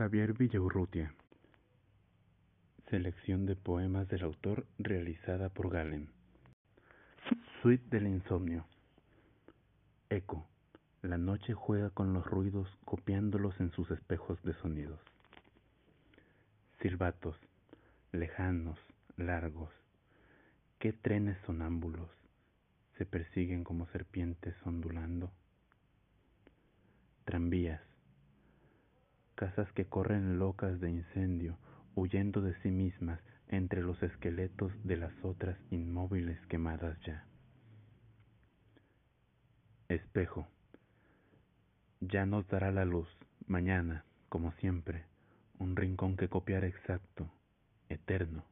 Javier Villaurrutia. Selección de poemas del autor realizada por Galen. Suite del insomnio. Eco. La noche juega con los ruidos copiándolos en sus espejos de sonidos. Silbatos. Lejanos, largos. ¿Qué trenes sonámbulos se persiguen como serpientes ondulando? Tranvías casas que corren locas de incendio, huyendo de sí mismas entre los esqueletos de las otras inmóviles quemadas ya. Espejo. Ya nos dará la luz, mañana, como siempre, un rincón que copiar exacto, eterno.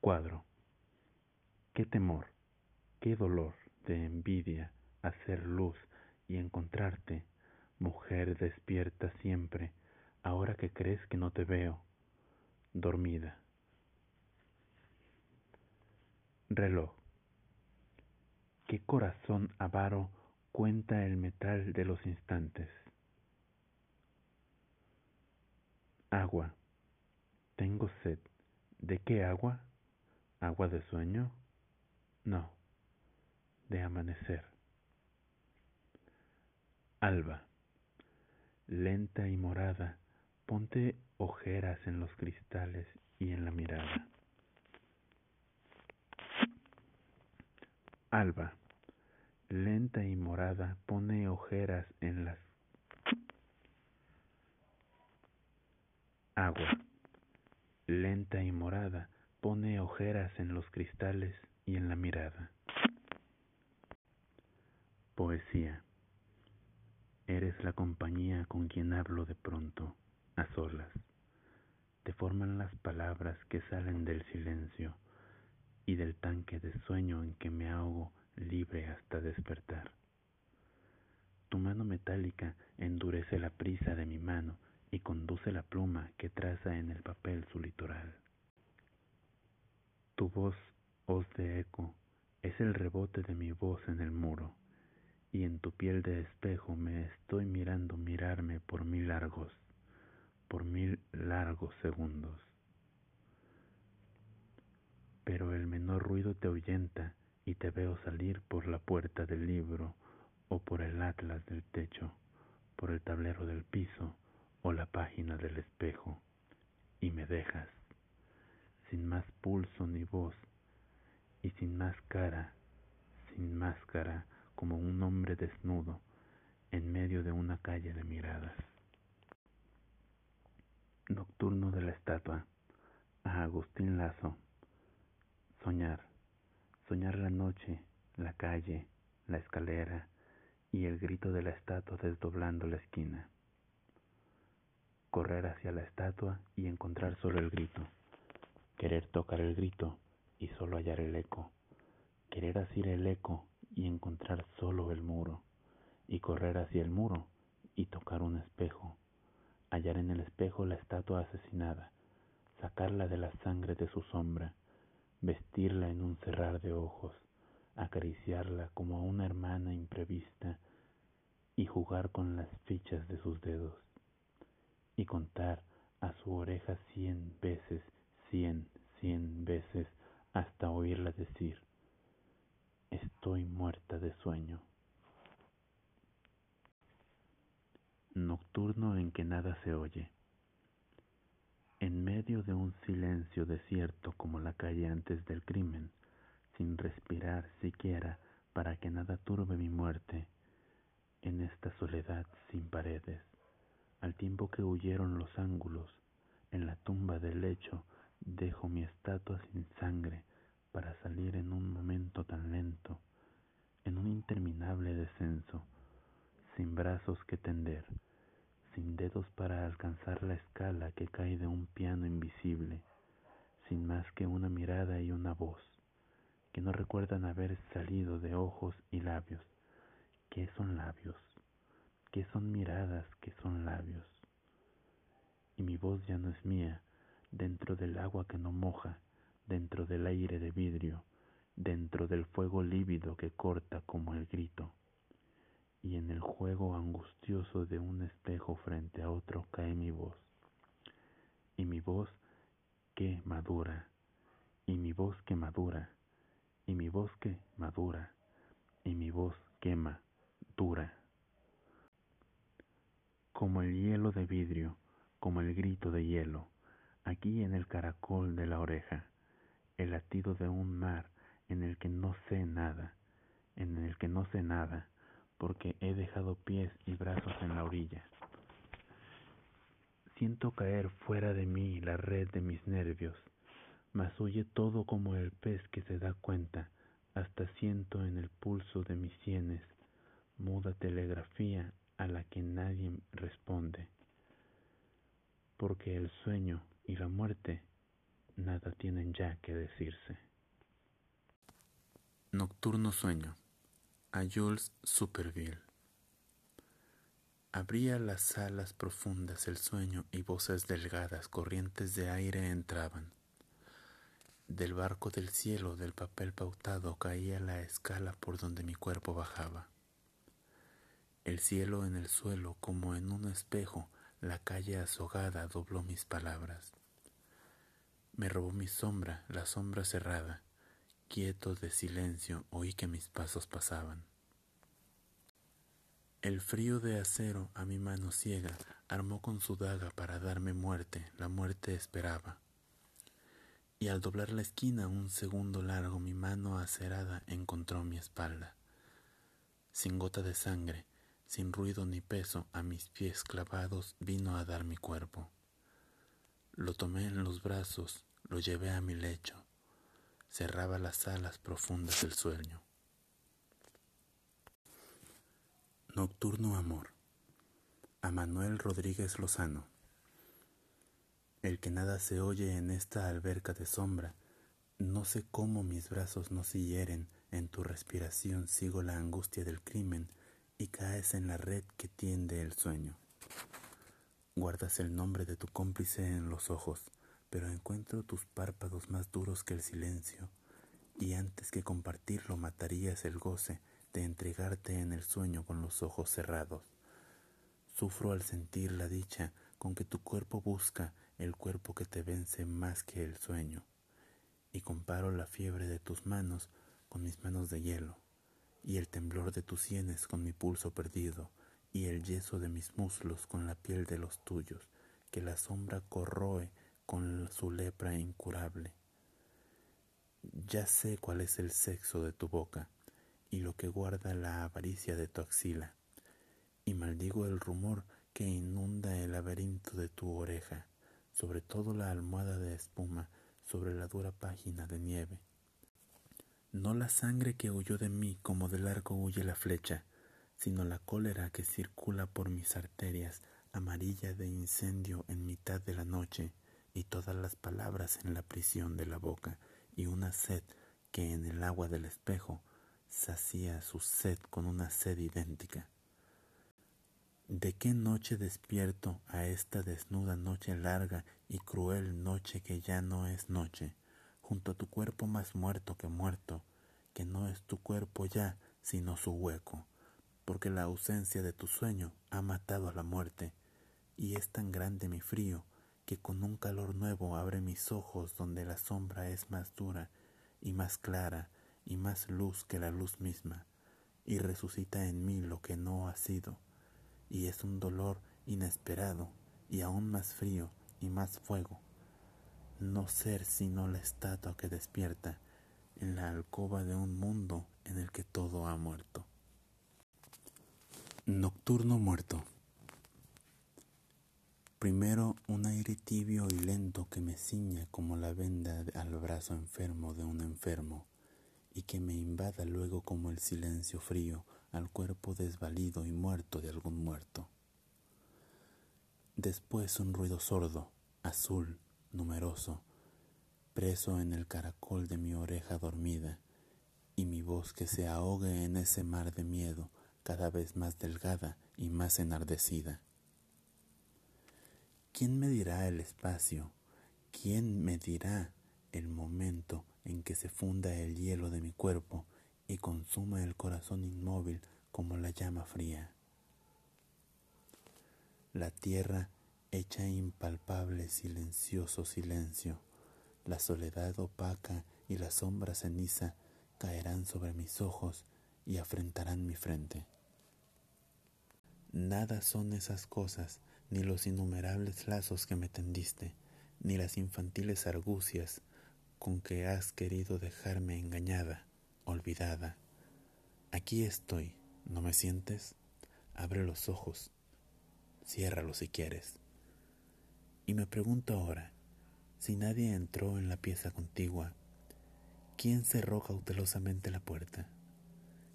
Cuadro. Qué temor, qué dolor de envidia hacer luz y encontrarte Mujer despierta siempre, ahora que crees que no te veo, dormida. Reloj. ¿Qué corazón avaro cuenta el metal de los instantes? Agua. Tengo sed. ¿De qué agua? ¿Agua de sueño? No, de amanecer. Alba lenta y morada, ponte ojeras en los cristales y en la mirada. Alba, lenta y morada, pone ojeras en las agua. Lenta y morada, pone ojeras en los cristales y en la mirada. Poesía. Eres la compañía con quien hablo de pronto, a solas. Te forman las palabras que salen del silencio y del tanque de sueño en que me ahogo libre hasta despertar. Tu mano metálica endurece la prisa de mi mano y conduce la pluma que traza en el papel su litoral. Tu voz, hoz de eco, es el rebote de mi voz en el muro y en tu piel de espejo me estoy mirando mirarme por mil largos, por mil largos segundos. Pero el menor ruido te ahuyenta y te veo salir por la puerta del libro o por el atlas del techo, por el tablero del piso o la página del espejo, y me dejas, sin más pulso ni voz, y sin más cara, sin máscara, como un hombre desnudo en medio de una calle de miradas. Nocturno de la estatua a Agustín Lazo. Soñar, soñar la noche, la calle, la escalera y el grito de la estatua desdoblando la esquina. Correr hacia la estatua y encontrar solo el grito. Querer tocar el grito y solo hallar el eco. Querer asir el eco y encontrar solo el muro, y correr hacia el muro y tocar un espejo, hallar en el espejo la estatua asesinada, sacarla de la sangre de su sombra, vestirla en un cerrar de ojos, acariciarla como a una hermana imprevista y jugar con las fichas de sus dedos, y contar a su oreja cien veces, cien, cien veces, hasta oírla decir, Estoy muerta de sueño. Nocturno en que nada se oye. En medio de un silencio desierto como la calle antes del crimen, sin respirar siquiera para que nada turbe mi muerte, en esta soledad sin paredes, al tiempo que huyeron los ángulos, en la tumba del lecho dejo mi estatua sin sangre, para salir en un momento tan lento, en un interminable descenso, sin brazos que tender, sin dedos para alcanzar la escala que cae de un piano invisible, sin más que una mirada y una voz, que no recuerdan haber salido de ojos y labios. ¿Qué son labios? ¿Qué son miradas? ¿Qué son labios? Y mi voz ya no es mía, dentro del agua que no moja, dentro del aire de vidrio, dentro del fuego lívido que corta como el grito. y en el juego angustioso de un espejo frente a otro cae mi voz. Y mi voz que madura, y mi voz que madura, y mi voz que madura, y mi voz quema, dura. Como el hielo de vidrio, como el grito de hielo, aquí en el caracol de la oreja, el latido de un mar en el que no sé nada, en el que no sé nada, porque he dejado pies y brazos en la orilla. Siento caer fuera de mí la red de mis nervios, mas huye todo como el pez que se da cuenta, hasta siento en el pulso de mis sienes muda telegrafía a la que nadie responde, porque el sueño y la muerte nada tienen ya que decirse. Nocturno sueño a Jules Superville. Abría las alas profundas el sueño y voces delgadas, corrientes de aire entraban. Del barco del cielo, del papel pautado, caía la escala por donde mi cuerpo bajaba. El cielo en el suelo, como en un espejo, la calle azogada dobló mis palabras. Me robó mi sombra, la sombra cerrada. Quieto de silencio, oí que mis pasos pasaban. El frío de acero a mi mano ciega armó con su daga para darme muerte, la muerte esperaba. Y al doblar la esquina un segundo largo mi mano acerada encontró mi espalda. Sin gota de sangre, sin ruido ni peso, a mis pies clavados vino a dar mi cuerpo. Lo tomé en los brazos, lo llevé a mi lecho, cerraba las alas profundas del sueño. Nocturno Amor a Manuel Rodríguez Lozano. El que nada se oye en esta alberca de sombra, no sé cómo mis brazos no se hieren, en tu respiración sigo la angustia del crimen y caes en la red que tiende el sueño. Guardas el nombre de tu cómplice en los ojos, pero encuentro tus párpados más duros que el silencio, y antes que compartirlo matarías el goce de entregarte en el sueño con los ojos cerrados. Sufro al sentir la dicha con que tu cuerpo busca el cuerpo que te vence más que el sueño, y comparo la fiebre de tus manos con mis manos de hielo, y el temblor de tus sienes con mi pulso perdido, y el yeso de mis muslos con la piel de los tuyos, que la sombra corroe con su lepra incurable. Ya sé cuál es el sexo de tu boca, y lo que guarda la avaricia de tu axila, y maldigo el rumor que inunda el laberinto de tu oreja, sobre todo la almohada de espuma, sobre la dura página de nieve. No la sangre que huyó de mí como del arco huye la flecha, sino la cólera que circula por mis arterias, amarilla de incendio en mitad de la noche, y todas las palabras en la prisión de la boca, y una sed que en el agua del espejo sacía su sed con una sed idéntica. ¿De qué noche despierto a esta desnuda noche larga y cruel noche que ya no es noche, junto a tu cuerpo más muerto que muerto, que no es tu cuerpo ya, sino su hueco, porque la ausencia de tu sueño ha matado a la muerte, y es tan grande mi frío que con un calor nuevo abre mis ojos donde la sombra es más dura y más clara y más luz que la luz misma, y resucita en mí lo que no ha sido, y es un dolor inesperado y aún más frío y más fuego, no ser sino la estatua que despierta en la alcoba de un mundo en el que todo ha muerto. Nocturno muerto. Primero un aire tibio y lento que me ciña como la venda al brazo enfermo de un enfermo y que me invada luego como el silencio frío al cuerpo desvalido y muerto de algún muerto. Después un ruido sordo, azul, numeroso, preso en el caracol de mi oreja dormida, y mi voz que se ahogue en ese mar de miedo cada vez más delgada y más enardecida. ¿Quién me dirá el espacio? ¿Quién me dirá el momento en que se funda el hielo de mi cuerpo y consuma el corazón inmóvil como la llama fría. La tierra hecha impalpable, silencioso silencio, la soledad opaca y la sombra ceniza caerán sobre mis ojos y afrentarán mi frente. Nada son esas cosas, ni los innumerables lazos que me tendiste, ni las infantiles argucias con que has querido dejarme engañada, olvidada. Aquí estoy, ¿no me sientes? Abre los ojos, ciérralos si quieres. Y me pregunto ahora, si nadie entró en la pieza contigua, ¿quién cerró cautelosamente la puerta?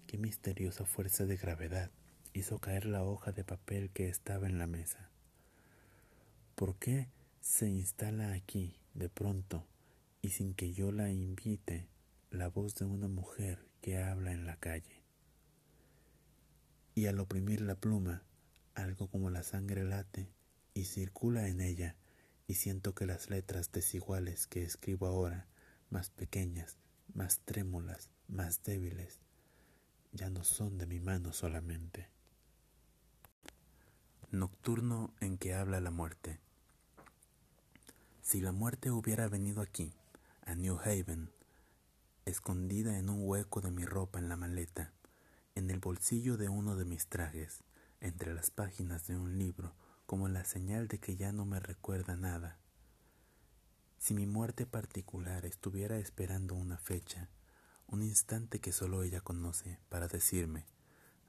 ¿Qué misteriosa fuerza de gravedad hizo caer la hoja de papel que estaba en la mesa? ¿Por qué se instala aquí, de pronto, y sin que yo la invite, la voz de una mujer que habla en la calle. Y al oprimir la pluma, algo como la sangre late y circula en ella, y siento que las letras desiguales que escribo ahora, más pequeñas, más trémulas, más débiles, ya no son de mi mano solamente. Nocturno en que habla la muerte. Si la muerte hubiera venido aquí, a New Haven, escondida en un hueco de mi ropa en la maleta, en el bolsillo de uno de mis trajes, entre las páginas de un libro, como la señal de que ya no me recuerda nada. Si mi muerte particular estuviera esperando una fecha, un instante que solo ella conoce, para decirme,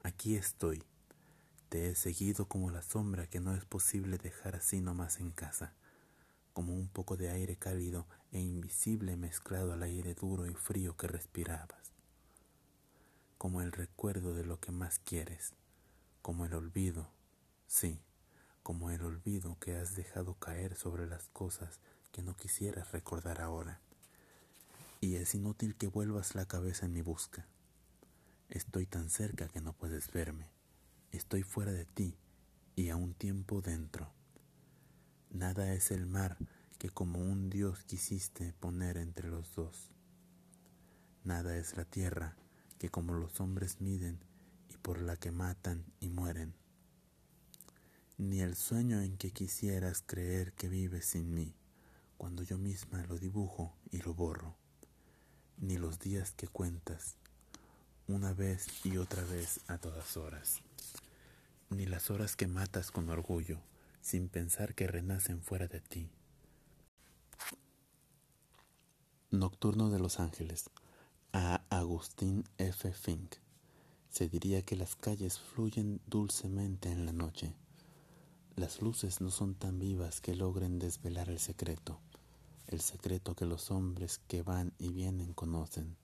aquí estoy, te he seguido como la sombra que no es posible dejar así nomás en casa como un poco de aire cálido e invisible mezclado al aire duro y frío que respirabas, como el recuerdo de lo que más quieres, como el olvido, sí, como el olvido que has dejado caer sobre las cosas que no quisieras recordar ahora. Y es inútil que vuelvas la cabeza en mi busca. Estoy tan cerca que no puedes verme. Estoy fuera de ti y a un tiempo dentro. Nada es el mar que como un Dios quisiste poner entre los dos. Nada es la tierra que como los hombres miden y por la que matan y mueren. Ni el sueño en que quisieras creer que vives sin mí, cuando yo misma lo dibujo y lo borro. Ni los días que cuentas, una vez y otra vez a todas horas. Ni las horas que matas con orgullo sin pensar que renacen fuera de ti. Nocturno de los Ángeles, a Agustín F. Fink. Se diría que las calles fluyen dulcemente en la noche. Las luces no son tan vivas que logren desvelar el secreto, el secreto que los hombres que van y vienen conocen.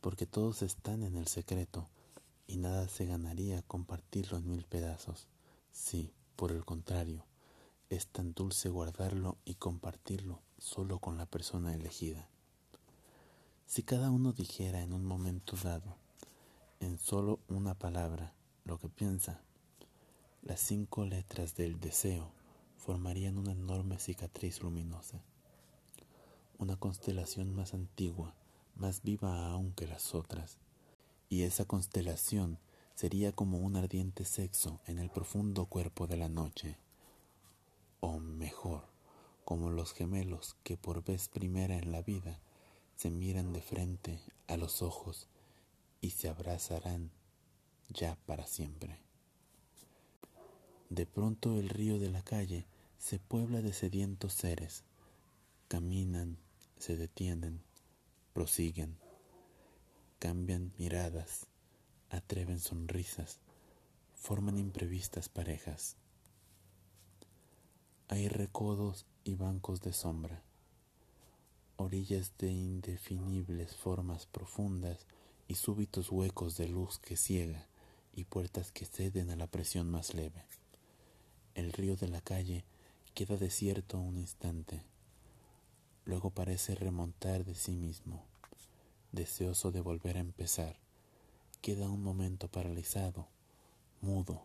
Porque todos están en el secreto y nada se ganaría compartirlo en mil pedazos. Sí, por el contrario, es tan dulce guardarlo y compartirlo solo con la persona elegida. Si cada uno dijera en un momento dado, en solo una palabra, lo que piensa, las cinco letras del deseo formarían una enorme cicatriz luminosa, una constelación más antigua, más viva aún que las otras, y esa constelación sería como un ardiente sexo en el profundo cuerpo de la noche, o mejor, como los gemelos que por vez primera en la vida se miran de frente a los ojos y se abrazarán ya para siempre. De pronto el río de la calle se puebla de sedientos seres, caminan, se detienen, prosiguen, cambian miradas, atreven sonrisas, forman imprevistas parejas. Hay recodos y bancos de sombra, orillas de indefinibles formas profundas y súbitos huecos de luz que ciega y puertas que ceden a la presión más leve. El río de la calle queda desierto un instante, luego parece remontar de sí mismo, deseoso de volver a empezar queda un momento paralizado, mudo,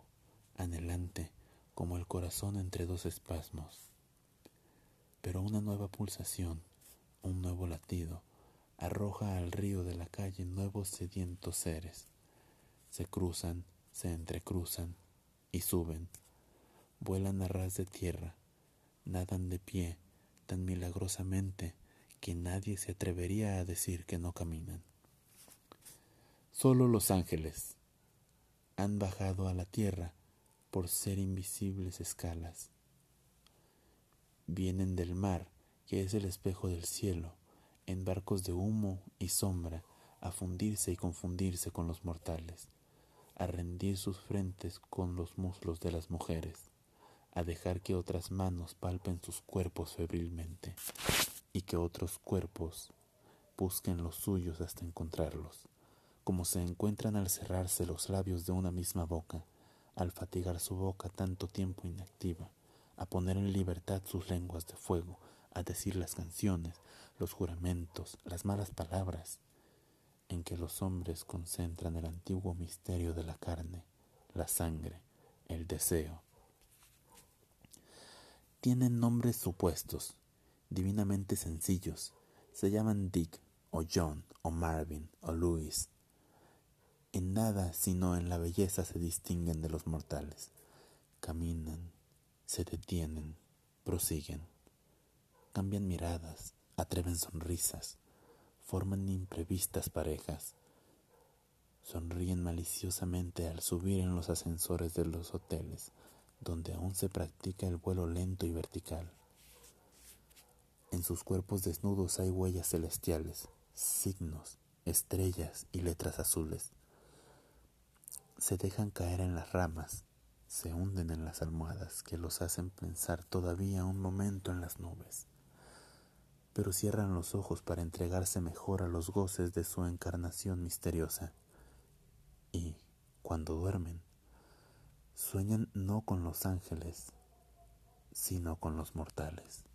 anhelante, como el corazón entre dos espasmos. Pero una nueva pulsación, un nuevo latido, arroja al río de la calle nuevos sedientos seres, se cruzan, se entrecruzan y suben, vuelan a ras de tierra, nadan de pie tan milagrosamente que nadie se atrevería a decir que no caminan. Solo los ángeles han bajado a la tierra por ser invisibles escalas. Vienen del mar, que es el espejo del cielo, en barcos de humo y sombra, a fundirse y confundirse con los mortales, a rendir sus frentes con los muslos de las mujeres, a dejar que otras manos palpen sus cuerpos febrilmente y que otros cuerpos busquen los suyos hasta encontrarlos, como se encuentran al cerrarse los labios de una misma boca, al fatigar su boca tanto tiempo inactiva, a poner en libertad sus lenguas de fuego, a decir las canciones, los juramentos, las malas palabras, en que los hombres concentran el antiguo misterio de la carne, la sangre, el deseo. Tienen nombres supuestos, divinamente sencillos. Se llaman Dick, o John, o Marvin, o Louis. En nada sino en la belleza se distinguen de los mortales. Caminan, se detienen, prosiguen, cambian miradas, atreven sonrisas, forman imprevistas parejas, sonríen maliciosamente al subir en los ascensores de los hoteles, donde aún se practica el vuelo lento y vertical. En sus cuerpos desnudos hay huellas celestiales, signos, estrellas y letras azules. Se dejan caer en las ramas, se hunden en las almohadas que los hacen pensar todavía un momento en las nubes, pero cierran los ojos para entregarse mejor a los goces de su encarnación misteriosa. Y, cuando duermen, sueñan no con los ángeles, sino con los mortales.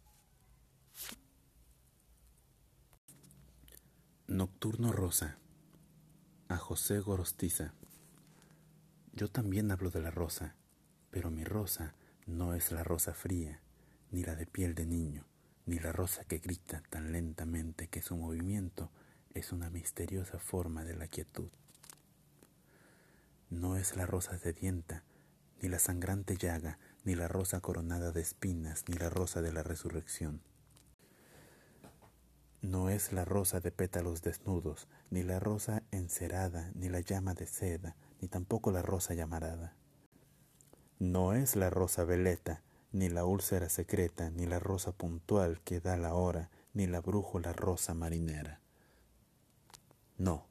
Nocturno Rosa a José Gorostiza. Yo también hablo de la rosa, pero mi rosa no es la rosa fría, ni la de piel de niño, ni la rosa que grita tan lentamente que su movimiento es una misteriosa forma de la quietud. No es la rosa sedienta, ni la sangrante llaga, ni la rosa coronada de espinas, ni la rosa de la resurrección. No es la rosa de pétalos desnudos, ni la rosa encerada, ni la llama de seda, ni tampoco la rosa llamarada. No es la rosa veleta, ni la úlcera secreta, ni la rosa puntual que da la hora, ni la brújula rosa marinera. No,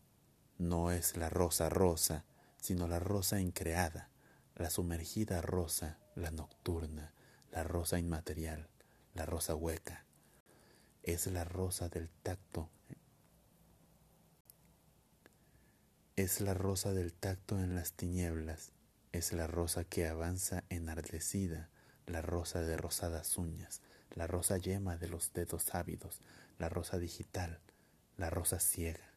no es la rosa rosa, sino la rosa increada, la sumergida rosa, la nocturna, la rosa inmaterial, la rosa hueca es la rosa del tacto. Es la rosa del tacto en las tinieblas, es la rosa que avanza enardecida, la rosa de rosadas uñas, la rosa yema de los dedos ávidos, la rosa digital, la rosa ciega.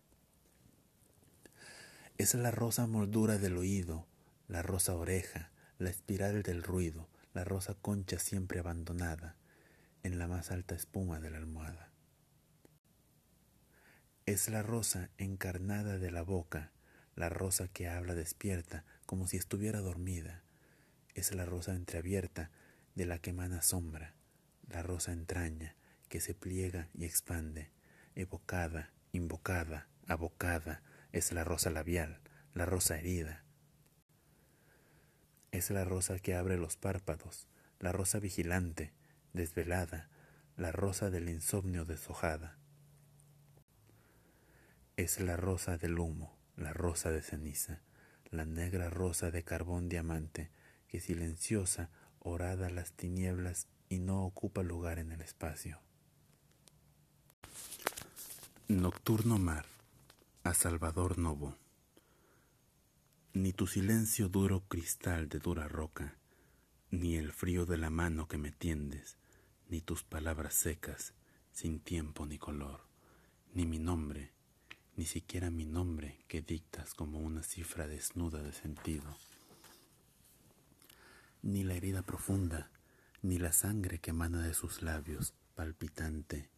Es la rosa moldura del oído, la rosa oreja, la espiral del ruido, la rosa concha siempre abandonada, en la más alta espuma de la almohada. Es la rosa encarnada de la boca, la rosa que habla despierta como si estuviera dormida. Es la rosa entreabierta de la que emana sombra, la rosa entraña que se pliega y expande, evocada, invocada, abocada, es la rosa labial, la rosa herida. Es la rosa que abre los párpados, la rosa vigilante, desvelada, la rosa del insomnio deshojada. Es la rosa del humo, la rosa de ceniza, la negra rosa de carbón diamante, que silenciosa orada las tinieblas y no ocupa lugar en el espacio. Nocturno mar, a Salvador Novo. Ni tu silencio duro cristal de dura roca, ni el frío de la mano que me tiendes, ni tus palabras secas, sin tiempo ni color, ni mi nombre, ni siquiera mi nombre que dictas como una cifra desnuda de sentido, ni la herida profunda, ni la sangre que emana de sus labios, palpitante,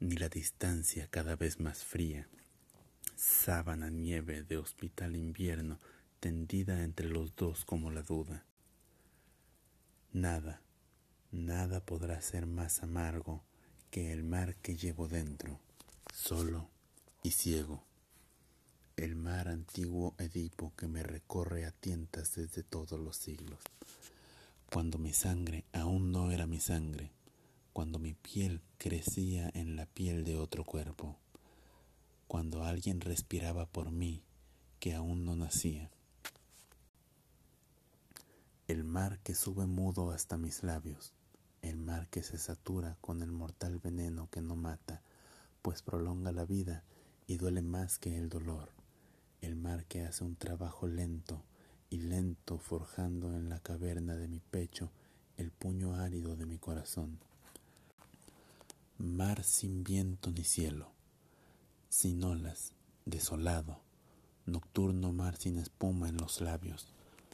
ni la distancia cada vez más fría, sábana nieve de hospital invierno tendida entre los dos como la duda. Nada, nada podrá ser más amargo que el mar que llevo dentro, solo y ciego. El mar antiguo Edipo que me recorre a tientas desde todos los siglos. Cuando mi sangre aún no era mi sangre, cuando mi piel crecía en la piel de otro cuerpo, cuando alguien respiraba por mí que aún no nacía. El mar que sube mudo hasta mis labios, el mar que se satura con el mortal veneno que no mata, pues prolonga la vida y duele más que el dolor, el mar que hace un trabajo lento y lento forjando en la caverna de mi pecho el puño árido de mi corazón. Mar sin viento ni cielo, sin olas, desolado, nocturno mar sin espuma en los labios,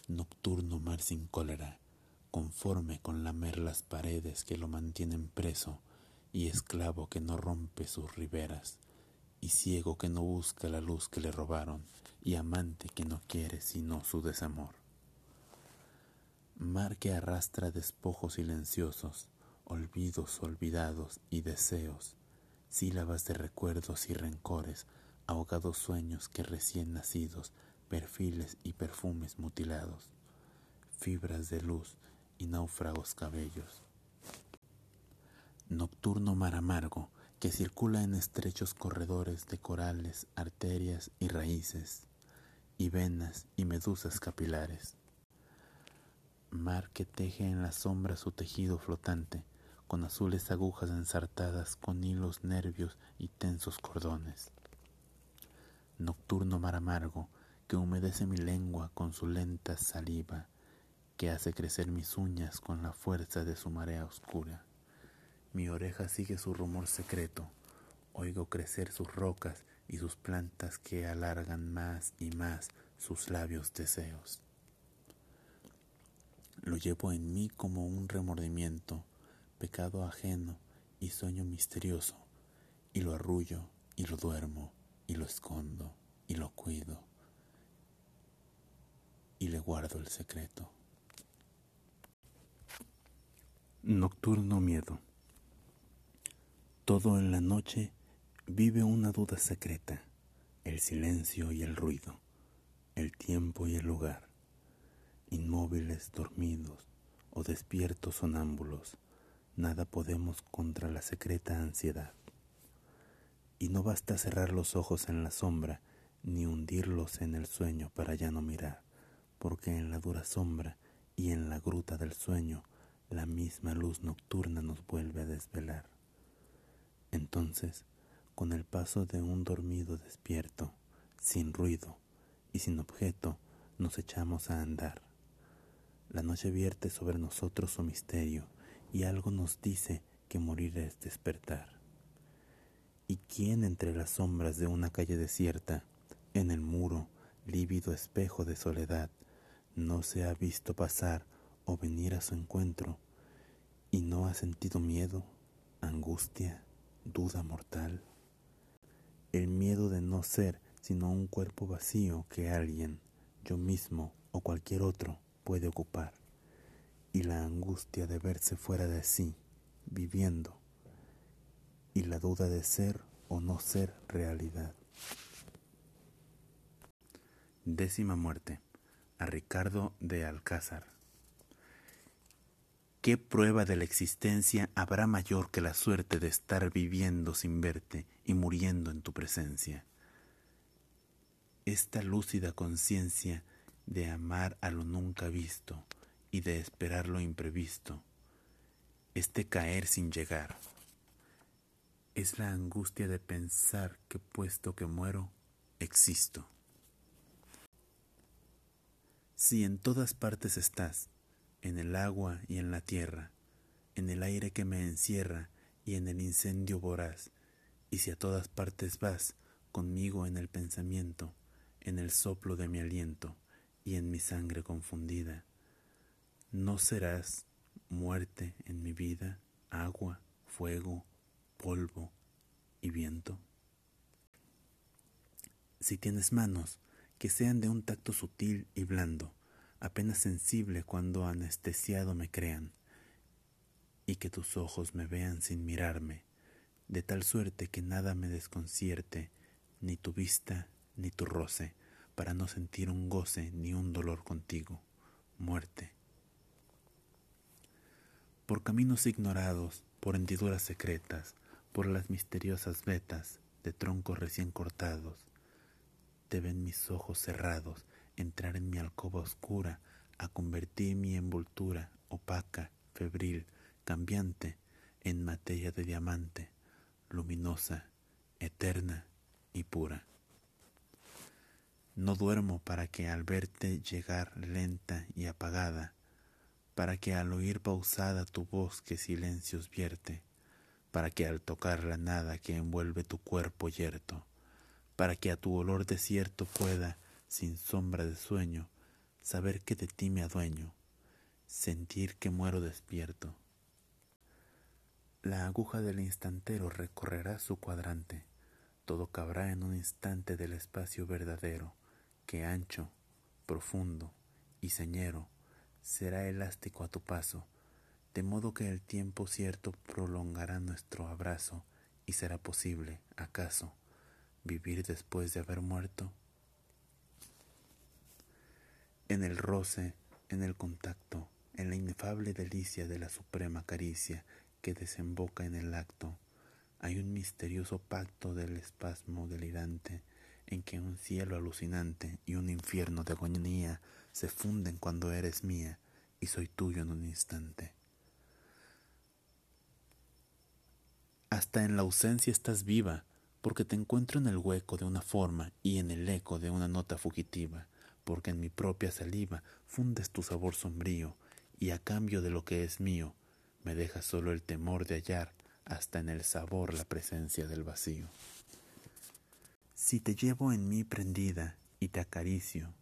nocturno mar sin cólera, conforme con lamer las paredes que lo mantienen preso, y esclavo que no rompe sus riberas, y ciego que no busca la luz que le robaron, y amante que no quiere sino su desamor. Mar que arrastra despojos silenciosos, olvidos olvidados y deseos, sílabas de recuerdos y rencores, ahogados sueños que recién nacidos, perfiles y perfumes mutilados, fibras de luz y náufragos cabellos. Nocturno mar amargo que circula en estrechos corredores de corales, arterias y raíces, y venas y medusas capilares. Mar que teje en la sombra su tejido flotante, con azules agujas ensartadas con hilos nervios y tensos cordones. Nocturno mar amargo que humedece mi lengua con su lenta saliva, que hace crecer mis uñas con la fuerza de su marea oscura. Mi oreja sigue su rumor secreto, oigo crecer sus rocas y sus plantas que alargan más y más sus labios deseos. Lo llevo en mí como un remordimiento, pecado ajeno y sueño misterioso, y lo arrullo y lo duermo y lo escondo y lo cuido y le guardo el secreto. Nocturno miedo. Todo en la noche vive una duda secreta, el silencio y el ruido, el tiempo y el lugar, inmóviles, dormidos o despiertos sonámbulos nada podemos contra la secreta ansiedad. Y no basta cerrar los ojos en la sombra, ni hundirlos en el sueño para ya no mirar, porque en la dura sombra y en la gruta del sueño la misma luz nocturna nos vuelve a desvelar. Entonces, con el paso de un dormido despierto, sin ruido y sin objeto, nos echamos a andar. La noche vierte sobre nosotros su misterio, y algo nos dice que morir es despertar. ¿Y quién entre las sombras de una calle desierta, en el muro, lívido espejo de soledad, no se ha visto pasar o venir a su encuentro y no ha sentido miedo, angustia, duda mortal? El miedo de no ser sino un cuerpo vacío que alguien, yo mismo o cualquier otro, puede ocupar y la angustia de verse fuera de sí, viviendo, y la duda de ser o no ser realidad. Décima muerte a Ricardo de Alcázar. ¿Qué prueba de la existencia habrá mayor que la suerte de estar viviendo sin verte y muriendo en tu presencia? Esta lúcida conciencia de amar a lo nunca visto, y de esperar lo imprevisto, este caer sin llegar. Es la angustia de pensar que puesto que muero, existo. Si en todas partes estás, en el agua y en la tierra, en el aire que me encierra y en el incendio voraz, y si a todas partes vas, conmigo en el pensamiento, en el soplo de mi aliento y en mi sangre confundida, no serás muerte en mi vida, agua, fuego, polvo y viento. Si tienes manos, que sean de un tacto sutil y blando, apenas sensible cuando anestesiado me crean, y que tus ojos me vean sin mirarme, de tal suerte que nada me desconcierte, ni tu vista ni tu roce, para no sentir un goce ni un dolor contigo, muerte. Por caminos ignorados, por hendiduras secretas, por las misteriosas vetas de troncos recién cortados, te ven mis ojos cerrados entrar en mi alcoba oscura a convertir mi envoltura opaca, febril, cambiante, en materia de diamante, luminosa, eterna y pura. No duermo para que al verte llegar lenta y apagada, para que al oír pausada tu voz que silencios vierte, para que al tocar la nada que envuelve tu cuerpo yerto, para que a tu olor desierto pueda, sin sombra de sueño, saber que de ti me adueño, sentir que muero despierto. La aguja del instantero recorrerá su cuadrante, todo cabrá en un instante del espacio verdadero, que ancho, profundo y señero será elástico a tu paso, de modo que el tiempo cierto prolongará nuestro abrazo y será posible, acaso, vivir después de haber muerto. En el roce, en el contacto, en la inefable delicia de la suprema caricia que desemboca en el acto, hay un misterioso pacto del espasmo delirante en que un cielo alucinante y un infierno de agonía se funden cuando eres mía y soy tuyo en un instante. Hasta en la ausencia estás viva, porque te encuentro en el hueco de una forma y en el eco de una nota fugitiva, porque en mi propia saliva fundes tu sabor sombrío, y a cambio de lo que es mío, me dejas solo el temor de hallar hasta en el sabor la presencia del vacío. Si te llevo en mí prendida y te acaricio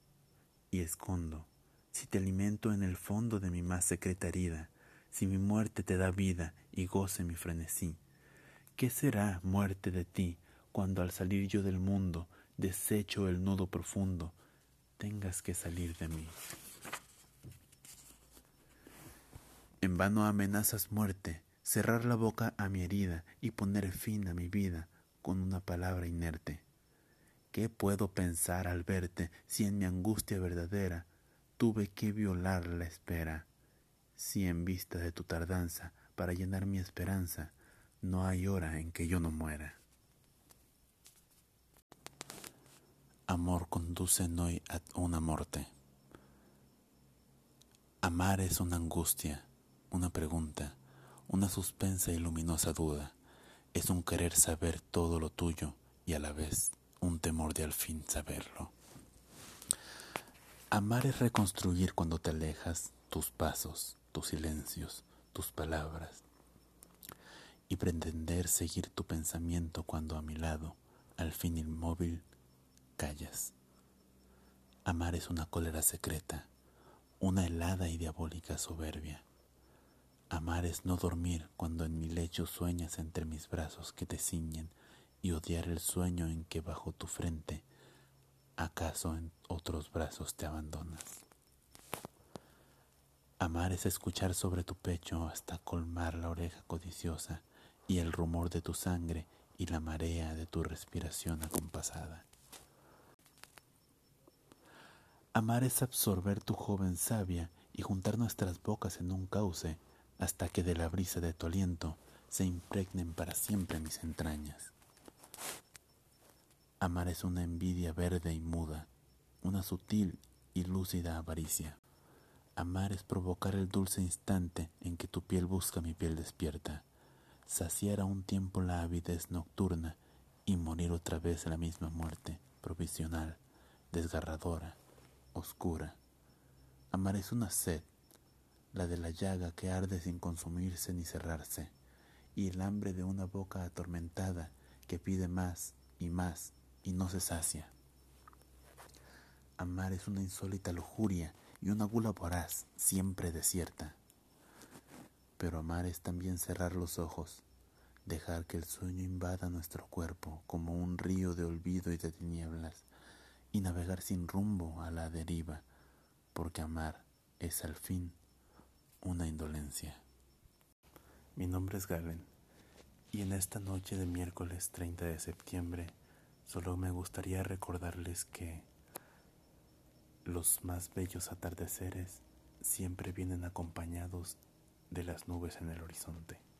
y escondo, si te alimento en el fondo de mi más secreta herida, si mi muerte te da vida y goce mi frenesí, ¿qué será muerte de ti cuando al salir yo del mundo, desecho el nudo profundo, tengas que salir de mí? En vano amenazas muerte, cerrar la boca a mi herida y poner fin a mi vida con una palabra inerte. ¿Qué puedo pensar al verte si en mi angustia verdadera tuve que violar la espera? Si en vista de tu tardanza para llenar mi esperanza no hay hora en que yo no muera. Amor conduce hoy a una muerte. Amar es una angustia una pregunta, una suspensa y luminosa duda. Es un querer saber todo lo tuyo y a la vez un temor de al fin saberlo. Amar es reconstruir cuando te alejas tus pasos, tus silencios, tus palabras y pretender seguir tu pensamiento cuando a mi lado, al fin inmóvil, callas. Amar es una cólera secreta, una helada y diabólica soberbia Amar es no dormir cuando en mi lecho sueñas entre mis brazos que te ciñen y odiar el sueño en que bajo tu frente acaso en otros brazos te abandonas. Amar es escuchar sobre tu pecho hasta colmar la oreja codiciosa y el rumor de tu sangre y la marea de tu respiración acompasada. Amar es absorber tu joven sabia y juntar nuestras bocas en un cauce hasta que de la brisa de tu aliento se impregnen para siempre mis entrañas. Amar es una envidia verde y muda, una sutil y lúcida avaricia. Amar es provocar el dulce instante en que tu piel busca mi piel despierta, saciar a un tiempo la avidez nocturna y morir otra vez la misma muerte, provisional, desgarradora, oscura. Amar es una sed, la de la llaga que arde sin consumirse ni cerrarse, y el hambre de una boca atormentada que pide más y más y no se sacia. Amar es una insólita lujuria y una gula voraz siempre desierta. Pero amar es también cerrar los ojos, dejar que el sueño invada nuestro cuerpo como un río de olvido y de tinieblas, y navegar sin rumbo a la deriva, porque amar es al fin una indolencia. Mi nombre es Galen y en esta noche de miércoles 30 de septiembre solo me gustaría recordarles que los más bellos atardeceres siempre vienen acompañados de las nubes en el horizonte.